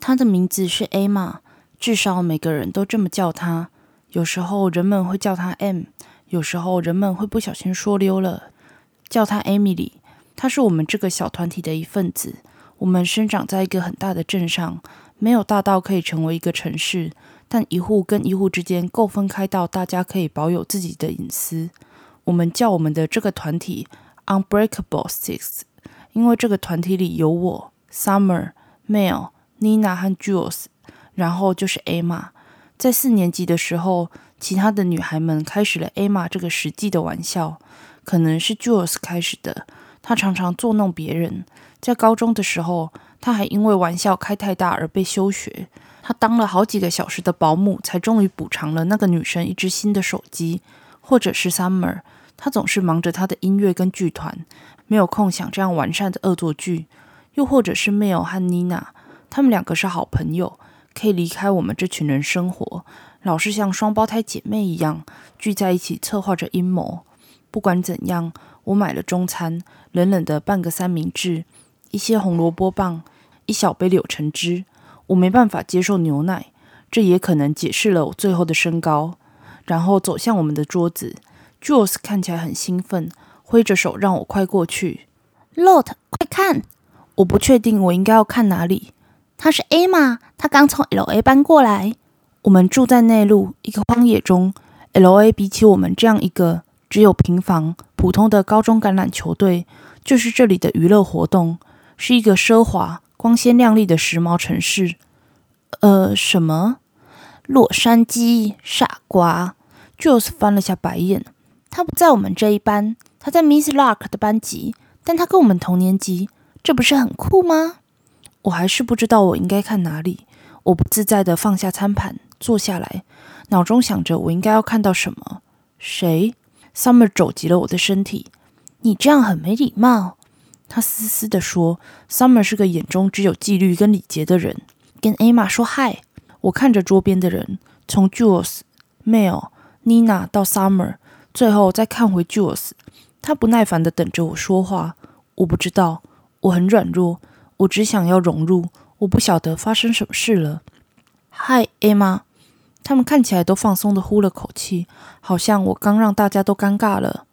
她的名字是 Emma，至少每个人都这么叫她。有时候人们会叫她 M，有时候人们会不小心说溜了，叫她 Emily。她是我们这个小团体的一份子。我们生长在一个很大的镇上，没有大到可以成为一个城市，但一户跟一户之间够分开到大家可以保有自己的隐私。我们叫我们的这个团体 Unbreakable Six，因为这个团体里有我、，Summer，Male、Nina 和 Jules，然后就是 Emma。在四年级的时候，其他的女孩们开始了 Emma 这个实际的玩笑，可能是 Jules 开始的。她常常捉弄别人。在高中的时候，她还因为玩笑开太大而被休学。她当了好几个小时的保姆，才终于补偿了那个女生一只新的手机。或者是 Summer，她总是忙着她的音乐跟剧团，没有空想这样完善的恶作剧。又或者是 Mel 和 Nina，他们两个是好朋友，可以离开我们这群人生活，老是像双胞胎姐妹一样聚在一起策划着阴谋。不管怎样，我买了中餐，冷冷的半个三明治，一些红萝卜棒，一小杯柳橙汁。我没办法接受牛奶，这也可能解释了我最后的身高。然后走向我们的桌子，Jules 看起来很兴奋，挥着手让我快过去。Lot，快看！我不确定我应该要看哪里。他是 Emma，她刚从 LA 搬过来。我们住在内陆一个荒野中，LA 比起我们这样一个。只有平房、普通的高中橄榄球队，就是这里的娱乐活动，是一个奢华、光鲜亮丽的时髦城市。呃，什么？洛杉矶？傻瓜！Jules 翻了下白眼。他不在我们这一班，他在 Miss Lark 的班级，但他跟我们同年级，这不是很酷吗？我还是不知道我应该看哪里。我不自在的放下餐盘，坐下来，脑中想着我应该要看到什么。谁？Summer 肘击了我的身体，你这样很没礼貌。他嘶嘶地说：“Summer 是个眼中只有纪律跟礼节的人。”跟 Emma 说嗨。我看着桌边的人，从 Jules、Mel、Nina 到 Summer，最后再看回 Jules。他不耐烦地等着我说话。我不知道，我很软弱，我只想要融入。我不晓得发生什么事了。嗨，Emma。他们看起来都放松的呼了口气，好像我刚让大家都尴尬了。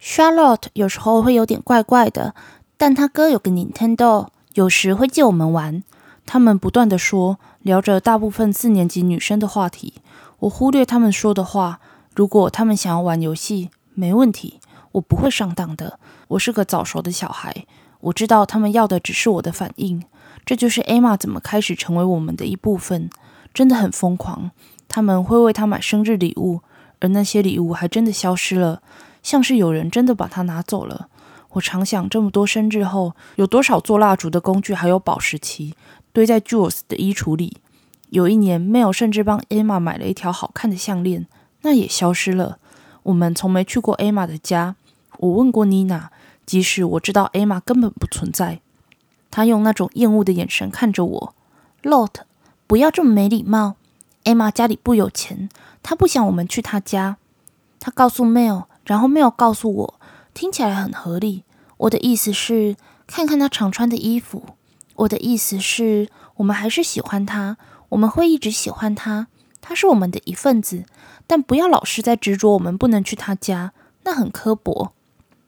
Charlotte 有时候会有点怪怪的，但他哥有个 Nintendo，有时会借我们玩。他们不断的说，聊着大部分四年级女生的话题。我忽略他们说的话。如果他们想要玩游戏，没问题，我不会上当的。我是个早熟的小孩，我知道他们要的只是我的反应。这就是 Emma 怎么开始成为我们的一部分，真的很疯狂。他们会为他买生日礼物，而那些礼物还真的消失了，像是有人真的把它拿走了。我常想，这么多生日后，有多少做蜡烛的工具还有保时期堆在 Jules 的衣橱里？有一年，Mel 甚至帮 Emma 买了一条好看的项链，那也消失了。我们从没去过 Emma 的家。我问过 Nina，即使我知道艾玛根本不存在，她用那种厌恶的眼神看着我。Lot，不要这么没礼貌。艾玛家里不有钱，她不想我们去她家。他告诉 Mel，然后 Mel 告诉我，听起来很合理。我的意思是，看看她常穿的衣服。我的意思是，我们还是喜欢她，我们会一直喜欢她。她是我们的一份子，但不要老是在执着我们不能去她家，那很刻薄。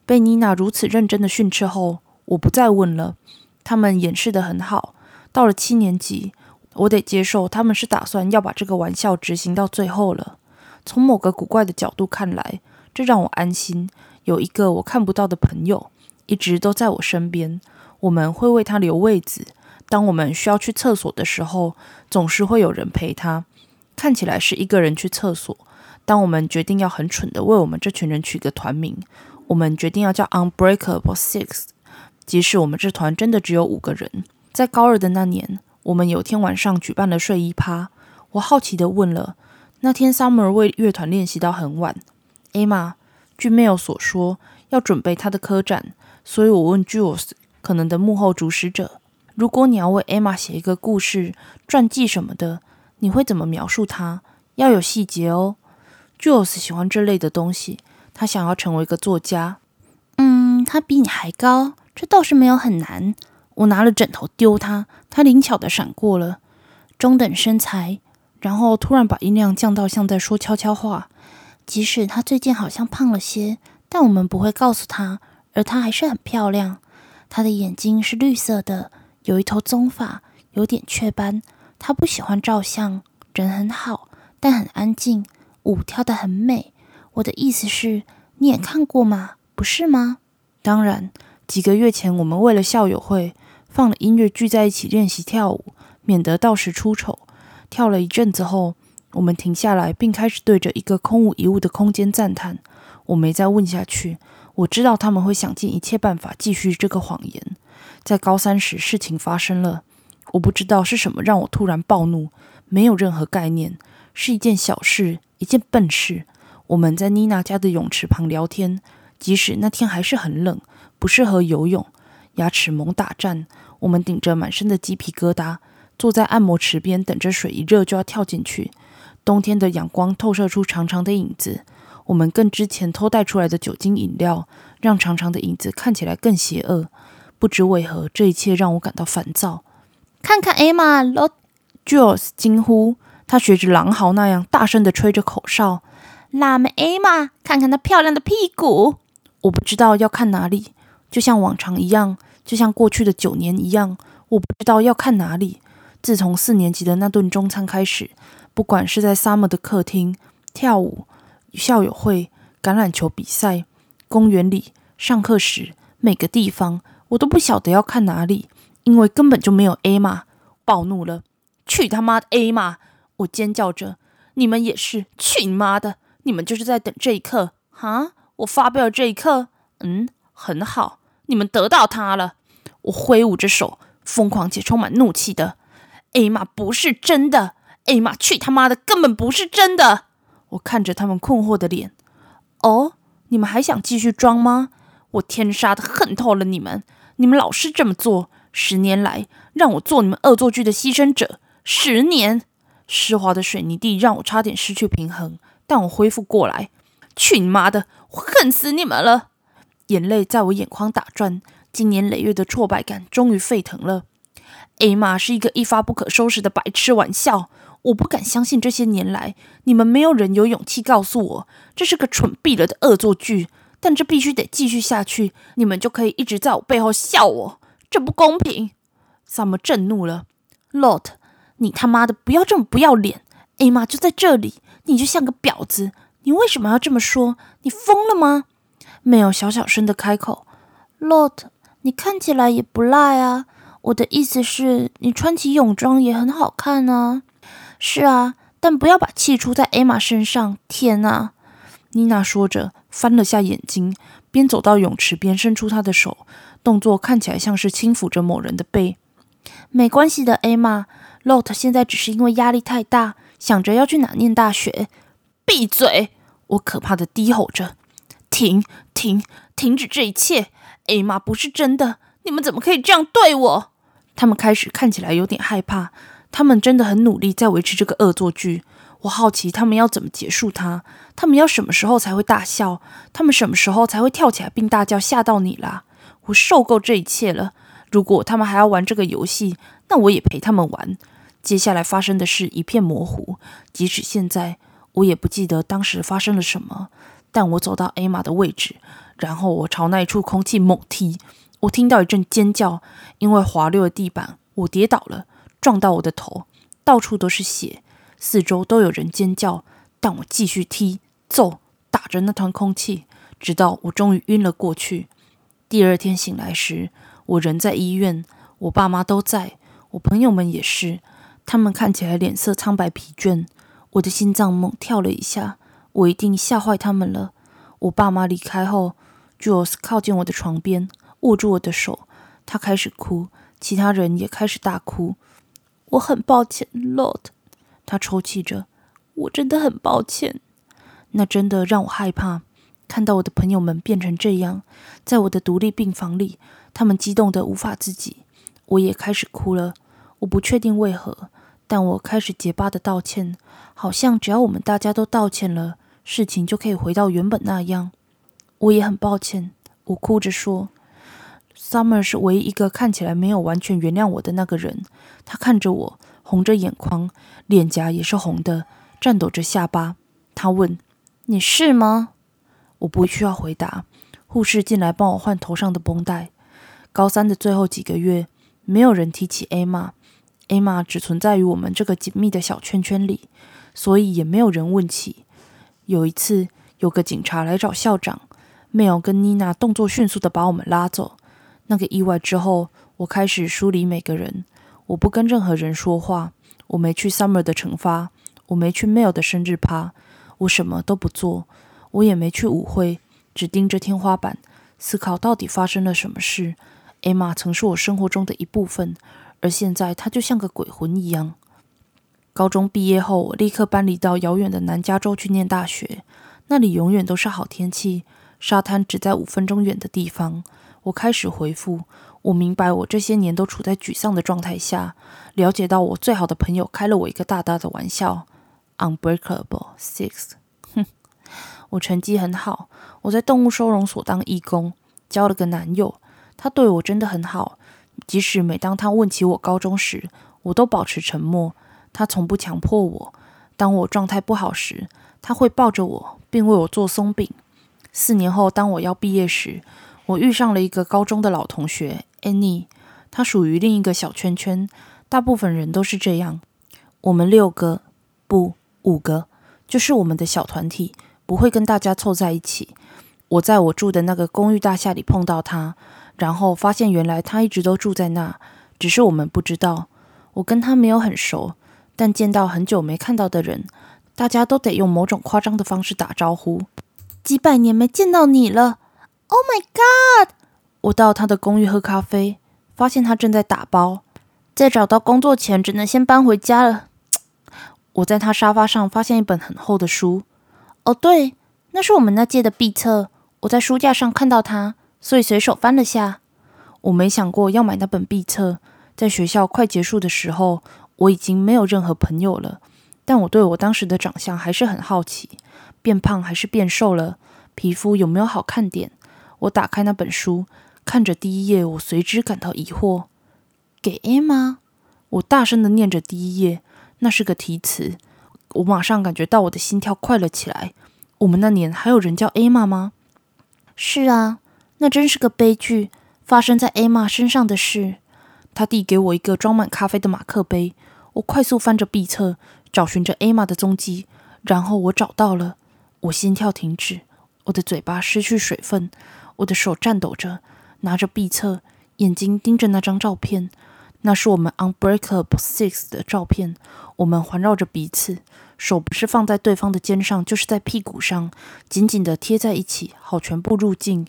被妮娜如此认真的训斥后，我不再问了。他们掩饰的很好。到了七年级。我得接受，他们是打算要把这个玩笑执行到最后了。从某个古怪的角度看来，这让我安心。有一个我看不到的朋友，一直都在我身边。我们会为他留位子。当我们需要去厕所的时候，总是会有人陪他。看起来是一个人去厕所。当我们决定要很蠢的为我们这群人取个团名，我们决定要叫 Unbreakable Six，即使我们这团真的只有五个人。在高二的那年。我们有天晚上举办了睡衣趴，我好奇的问了：那天 Summer 为乐团练习到很晚。Emma 据 Mail 所说，要准备他的科展，所以我问 Jules 可能的幕后主使者：如果你要为 Emma 写一个故事、传记什么的，你会怎么描述他？要有细节哦。Jules 喜欢这类的东西，他想要成为一个作家。嗯，他比你还高，这倒是没有很难。我拿了枕头丢他，他灵巧的闪过了。中等身材，然后突然把音量降到像在说悄悄话。即使他最近好像胖了些，但我们不会告诉他，而她还是很漂亮。她的眼睛是绿色的，有一头棕发，有点雀斑。她不喜欢照相，人很好，但很安静，舞跳得很美。我的意思是，你也看过吗？不是吗？当然，几个月前我们为了校友会放了音乐，聚在一起练习跳舞，免得到时出丑。跳了一阵子后。我们停下来，并开始对着一个空无一物的空间赞叹。我没再问下去。我知道他们会想尽一切办法继续这个谎言。在高三时，事情发生了。我不知道是什么让我突然暴怒，没有任何概念，是一件小事，一件笨事。我们在妮娜家的泳池旁聊天，即使那天还是很冷，不适合游泳，牙齿猛打颤。我们顶着满身的鸡皮疙瘩，坐在按摩池边，等着水一热就要跳进去。冬天的阳光透射出长长的影子，我们更之前偷带出来的酒精饮料，让长长的影子看起来更邪恶。不知为何，这一切让我感到烦躁。看看艾玛罗，Jules 惊呼，他学着狼嚎那样大声地吹着口哨。辣妹艾玛，看看她漂亮的屁股。我不知道要看哪里，就像往常一样，就像过去的九年一样，我不知道要看哪里。自从四年级的那顿中餐开始。不管是在 Summer 的客厅跳舞、校友会、橄榄球比赛、公园里上课时，每个地方我都不晓得要看哪里，因为根本就没有 A 玛。暴怒了，去他妈的 A 玛！我尖叫着，你们也是，去你妈的！你们就是在等这一刻，哈！我发飙的这一刻，嗯，很好，你们得到他了。我挥舞着手，疯狂且充满怒气的，A 玛不是真的。哎妈，去他妈的，根本不是真的！我看着他们困惑的脸。哦，你们还想继续装吗？我天杀的恨透了你们！你们老是这么做，十年来让我做你们恶作剧的牺牲者。十年，湿滑的水泥地让我差点失去平衡，但我恢复过来。去你妈的！我恨死你们了！眼泪在我眼眶打转，经年累月的挫败感终于沸腾了。艾玛是一个一发不可收拾的白痴玩笑。我不敢相信，这些年来你们没有人有勇气告诉我这是个蠢毙了的恶作剧。但这必须得继续下去，你们就可以一直在我背后笑我，这不公平。萨姆震怒了，Lot，你他妈的不要这么不要脸！艾玛就在这里，你就像个婊子，你为什么要这么说？你疯了吗？没有小小声的开口，Lot，你看起来也不赖啊。我的意思是，你穿起泳装也很好看啊。是啊，但不要把气出在艾玛身上。天哪！妮娜说着，翻了下眼睛，边走到泳池边，伸出她的手，动作看起来像是轻抚着某人的背。没关系的，艾玛。Lot 现在只是因为压力太大，想着要去哪念大学。闭嘴！我可怕的低吼着。停！停！停止这一切！艾玛不是真的！你们怎么可以这样对我？他们开始看起来有点害怕。他们真的很努力在维持这个恶作剧。我好奇他们要怎么结束它。他们要什么时候才会大笑？他们什么时候才会跳起来并大叫吓到你啦？我受够这一切了。如果他们还要玩这个游戏，那我也陪他们玩。接下来发生的事一片模糊，即使现在我也不记得当时发生了什么。但我走到艾玛的位置，然后我朝那一处空气猛踢。我听到一阵尖叫，因为滑溜的地板，我跌倒了。撞到我的头，到处都是血，四周都有人尖叫，但我继续踢、揍、打着那团空气，直到我终于晕了过去。第二天醒来时，我人在医院，我爸妈都在，我朋友们也是，他们看起来脸色苍白、疲倦。我的心脏猛跳了一下，我一定吓坏他们了。我爸妈离开后，Jules 靠近我的床边，握住我的手，他开始哭，其他人也开始大哭。我很抱歉，Lord。他抽泣着。我真的很抱歉。那真的让我害怕。看到我的朋友们变成这样，在我的独立病房里，他们激动得无法自己。我也开始哭了。我不确定为何，但我开始结巴的道歉，好像只要我们大家都道歉了，事情就可以回到原本那样。我也很抱歉。我哭着说。Summer 是唯一一个看起来没有完全原谅我的那个人。他看着我，红着眼眶，脸颊也是红的，颤抖着下巴。他问：“你是吗？”我不需要回答。护士进来帮我换头上的绷带。高三的最后几个月，没有人提起 Ama。艾玛只存在于我们这个紧密的小圈圈里，所以也没有人问起。有一次，有个警察来找校长，梅尔跟妮娜动作迅速的把我们拉走。那个意外之后，我开始梳理每个人。我不跟任何人说话。我没去 Summer 的惩罚，我没去 Mel 的生日趴，我什么都不做。我也没去舞会，只盯着天花板，思考到底发生了什么事。艾玛曾是我生活中的一部分。而现在，他就像个鬼魂一样。高中毕业后，我立刻搬离到遥远的南加州去念大学。那里永远都是好天气，沙滩只在五分钟远的地方。我开始回复，我明白我这些年都处在沮丧的状态下。了解到我最好的朋友开了我一个大大的玩笑。Unbreakable Six，哼，我成绩很好，我在动物收容所当义工，交了个男友，他对我真的很好。即使每当他问起我高中时，我都保持沉默。他从不强迫我。当我状态不好时，他会抱着我，并为我做松饼。四年后，当我要毕业时，我遇上了一个高中的老同学 Annie。她属于另一个小圈圈，大部分人都是这样。我们六个，不，五个，就是我们的小团体，不会跟大家凑在一起。我在我住的那个公寓大厦里碰到他。然后发现，原来他一直都住在那，只是我们不知道。我跟他没有很熟，但见到很久没看到的人，大家都得用某种夸张的方式打招呼。几百年没见到你了，Oh my God！我到他的公寓喝咖啡，发现他正在打包，在找到工作前只能先搬回家了。我在他沙发上发现一本很厚的书。哦，对，那是我们那届的毕册。我在书架上看到它。所以随手翻了下，我没想过要买那本毕测。在学校快结束的时候，我已经没有任何朋友了。但我对我当时的长相还是很好奇：变胖还是变瘦了？皮肤有没有好看点？我打开那本书，看着第一页，我随之感到疑惑。给 A 吗？我大声的念着第一页，那是个题词。我马上感觉到我的心跳快了起来。我们那年还有人叫 A 玛吗？是啊。那真是个悲剧，发生在艾玛身上的事。他递给我一个装满咖啡的马克杯，我快速翻着壁册，找寻着艾玛的踪迹。然后我找到了，我心跳停止，我的嘴巴失去水分，我的手颤抖着，拿着壁册，眼睛盯着那张照片。那是我们 Unbreakable Six 的照片。我们环绕着彼此，手不是放在对方的肩上，就是在屁股上，紧紧地贴在一起，好全部入镜。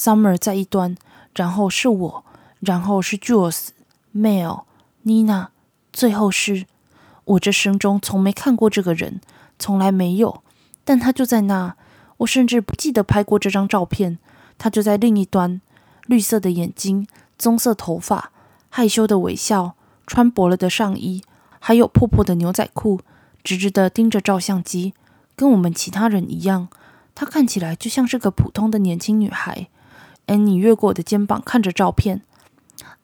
Summer 在一端，然后是我，然后是 Jules、Mel、Nina，最后是我。这生中从没看过这个人，从来没有，但他就在那。我甚至不记得拍过这张照片。他就在另一端，绿色的眼睛，棕色头发，害羞的微笑，穿薄了的上衣，还有破破的牛仔裤，直直的盯着照相机，跟我们其他人一样。她看起来就像是个普通的年轻女孩。安妮越过我的肩膀，看着照片。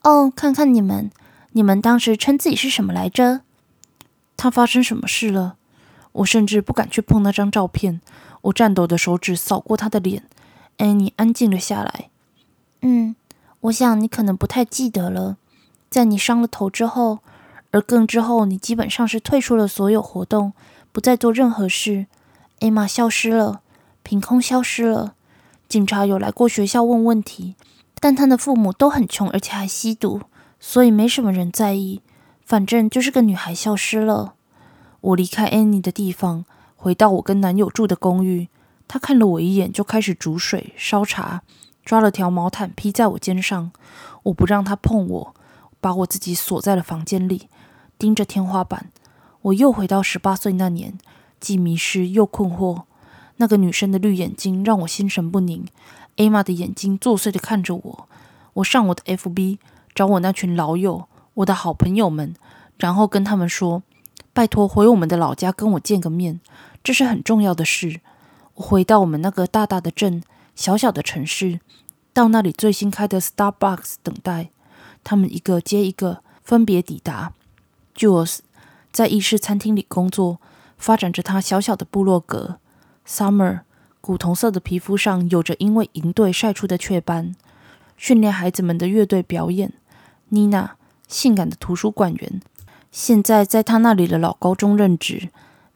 哦，看看你们，你们当时称自己是什么来着？他发生什么事了？我甚至不敢去碰那张照片。我颤抖的手指扫过他的脸。安妮安静了下来。嗯，我想你可能不太记得了。在你伤了头之后，而更之后，你基本上是退出了所有活动，不再做任何事。艾玛消失了，凭空消失了。警察有来过学校问问题，但他的父母都很穷，而且还吸毒，所以没什么人在意。反正就是个女孩消失了。我离开安妮的地方，回到我跟男友住的公寓。他看了我一眼，就开始煮水、烧茶，抓了条毛毯披在我肩上。我不让他碰我，把我自己锁在了房间里，盯着天花板。我又回到十八岁那年，既迷失又困惑。那个女生的绿眼睛让我心神不宁。艾玛的眼睛作祟的看着我。我上我的 FB 找我那群老友，我的好朋友们，然后跟他们说：“拜托回我们的老家跟我见个面，这是很重要的事。”我回到我们那个大大的镇，小小的城市，到那里最新开的 Starbucks 等待。他们一个接一个分别抵达。Jules，在意式餐厅里工作，发展着他小小的部落格。Summer 古铜色的皮肤上有着因为营队晒出的雀斑。训练孩子们的乐队表演。Nina 性感的图书馆员，现在在他那里的老高中任职。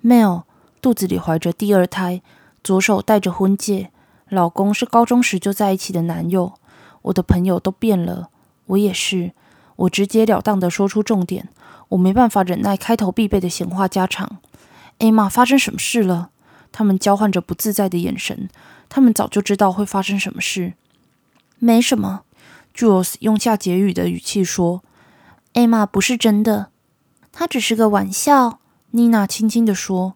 Mel 肚子里怀着第二胎，左手戴着婚戒，老公是高中时就在一起的男友。我的朋友都变了，我也是。我直截了当的说出重点，我没办法忍耐开头必备的闲话家常。艾玛，发生什么事了？他们交换着不自在的眼神，他们早就知道会发生什么事。没什么，Jules 用下结语的语气说：“艾玛不是真的，他只是个玩笑。”妮娜轻轻地说：“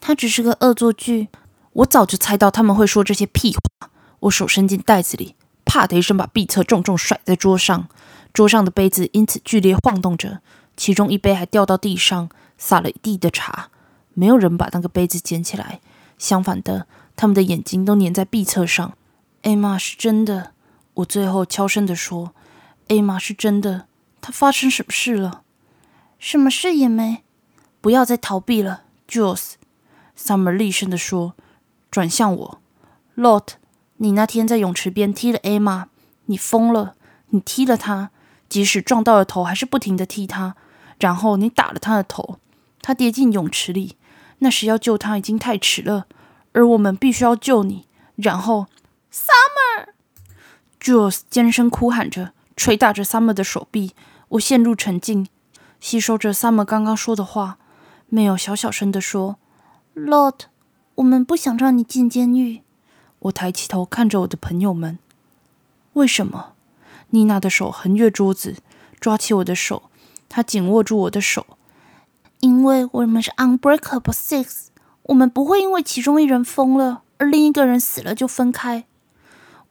他只是个恶作剧。”我早就猜到他们会说这些屁话。我手伸进袋子里。啪的一声，把壁册重重甩在桌上，桌上的杯子因此剧烈晃动着，其中一杯还掉到地上，洒了一地的茶。没有人把那个杯子捡起来，相反的，他们的眼睛都粘在壁册上。艾玛是真的，我最后悄声地说：“艾玛是真的，她发生什么事了？什么事也没。不要再逃避了，Jules。” Summer 厉声地说，转向我，Lot。你那天在泳池边踢了艾玛，你疯了！你踢了她，即使撞到了头，还是不停的踢她。然后你打了她的头，她跌进泳池里。那时要救他已经太迟了，而我们必须要救你。然后，Summer，Jules 尖声哭喊着，捶打着 Summer 的手臂。我陷入沉静，吸收着 Summer 刚刚说的话。没有小小声的说：“Lord，我们不想让你进监狱。”我抬起头看着我的朋友们。为什么？妮娜的手横越桌子，抓起我的手，她紧握住我的手。因为我们是 Unbreakable Six，我们不会因为其中一人疯了而另一个人死了就分开。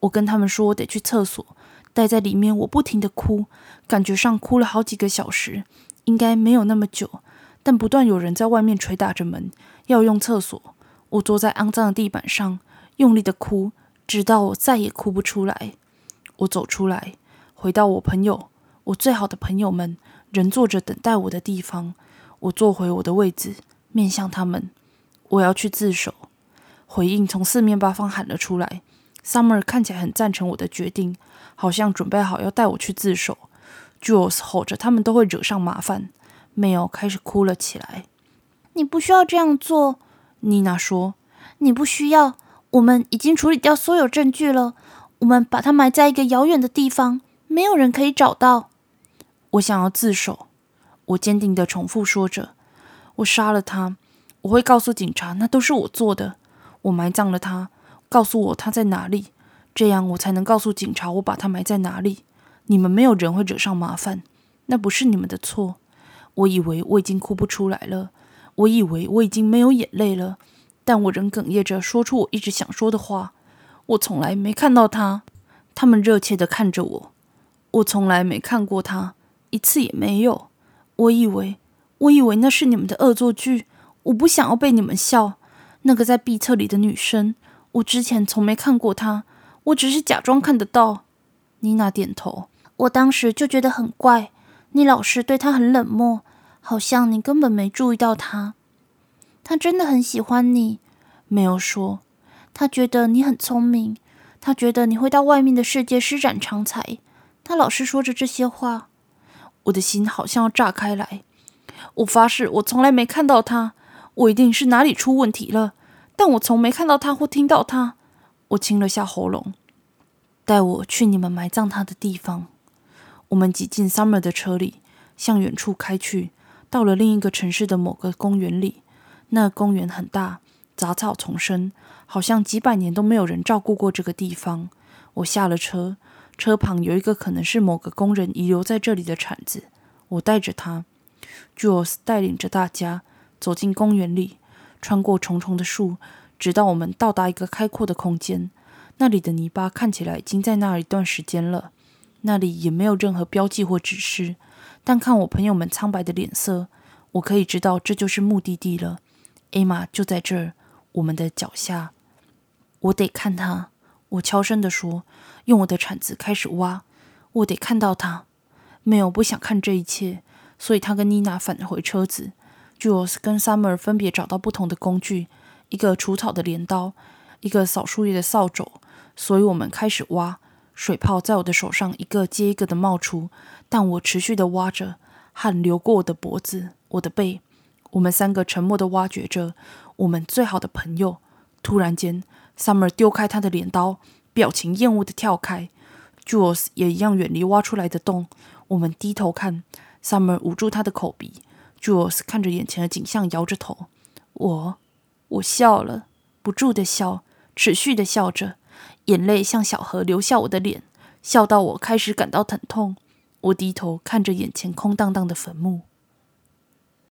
我跟他们说我得去厕所，待在里面我不停的哭，感觉上哭了好几个小时，应该没有那么久，但不断有人在外面捶打着门，要用厕所。我坐在肮脏的地板上。用力的哭，直到我再也哭不出来。我走出来，回到我朋友、我最好的朋友们仍坐着等待我的地方。我坐回我的位置，面向他们。我要去自首。回应从四面八方喊了出来。Summer 看起来很赞成我的决定，好像准备好要带我去自首。Jules 吼着，他们都会惹上麻烦。Mel 开始哭了起来。你不需要这样做，妮娜说。你不需要。我们已经处理掉所有证据了。我们把它埋在一个遥远的地方，没有人可以找到。我想要自首。我坚定的重复说着：“我杀了他，我会告诉警察，那都是我做的。我埋葬了他，告诉我他在哪里，这样我才能告诉警察我把他埋在哪里。你们没有人会惹上麻烦，那不是你们的错。我以为我已经哭不出来了，我以为我已经没有眼泪了。”但我仍哽咽着说出我一直想说的话。我从来没看到他，他们热切的看着我。我从来没看过他，一次也没有。我以为，我以为那是你们的恶作剧。我不想要被你们笑。那个在壁册里的女生，我之前从没看过她。我只是假装看得到。妮娜点头。我当时就觉得很怪，你老是对她很冷漠，好像你根本没注意到她。她真的很喜欢你，没有说。她觉得你很聪明，她觉得你会到外面的世界施展长才。她老是说着这些话，我的心好像要炸开来。我发誓，我从来没看到他。我一定是哪里出问题了，但我从没看到他或听到他。我清了下喉咙，带我去你们埋葬他的地方。我们挤进 Summer 的车里，向远处开去，到了另一个城市的某个公园里。那公园很大，杂草丛生，好像几百年都没有人照顾过这个地方。我下了车，车旁有一个可能是某个工人遗留在这里的铲子。我带着他，Jules 带领着大家走进公园里，穿过重重的树，直到我们到达一个开阔的空间。那里的泥巴看起来已经在那一段时间了，那里也没有任何标记或指示。但看我朋友们苍白的脸色，我可以知道这就是目的地了。艾玛就在这儿，我们的脚下。我得看他，我悄声地说，用我的铲子开始挖。我得看到他。没有不想看这一切，所以他跟妮娜返回车子。Jules 跟 Summer 分别找到不同的工具，一个除草的镰刀，一个扫树叶的扫帚。所以我们开始挖，水泡在我的手上一个接一个的冒出，但我持续的挖着，汗流过我的脖子、我的背。我们三个沉默的挖掘着我们最好的朋友。突然间，Summer 丢开他的镰刀，表情厌恶的跳开。Jules 也一样远离挖出来的洞。我们低头看，Summer 捂住他的口鼻。Jules 看着眼前的景象，摇着头。我，我笑了，不住的笑，持续的笑着，眼泪像小河流下我的脸，笑到我开始感到疼痛。我低头看着眼前空荡荡的坟墓。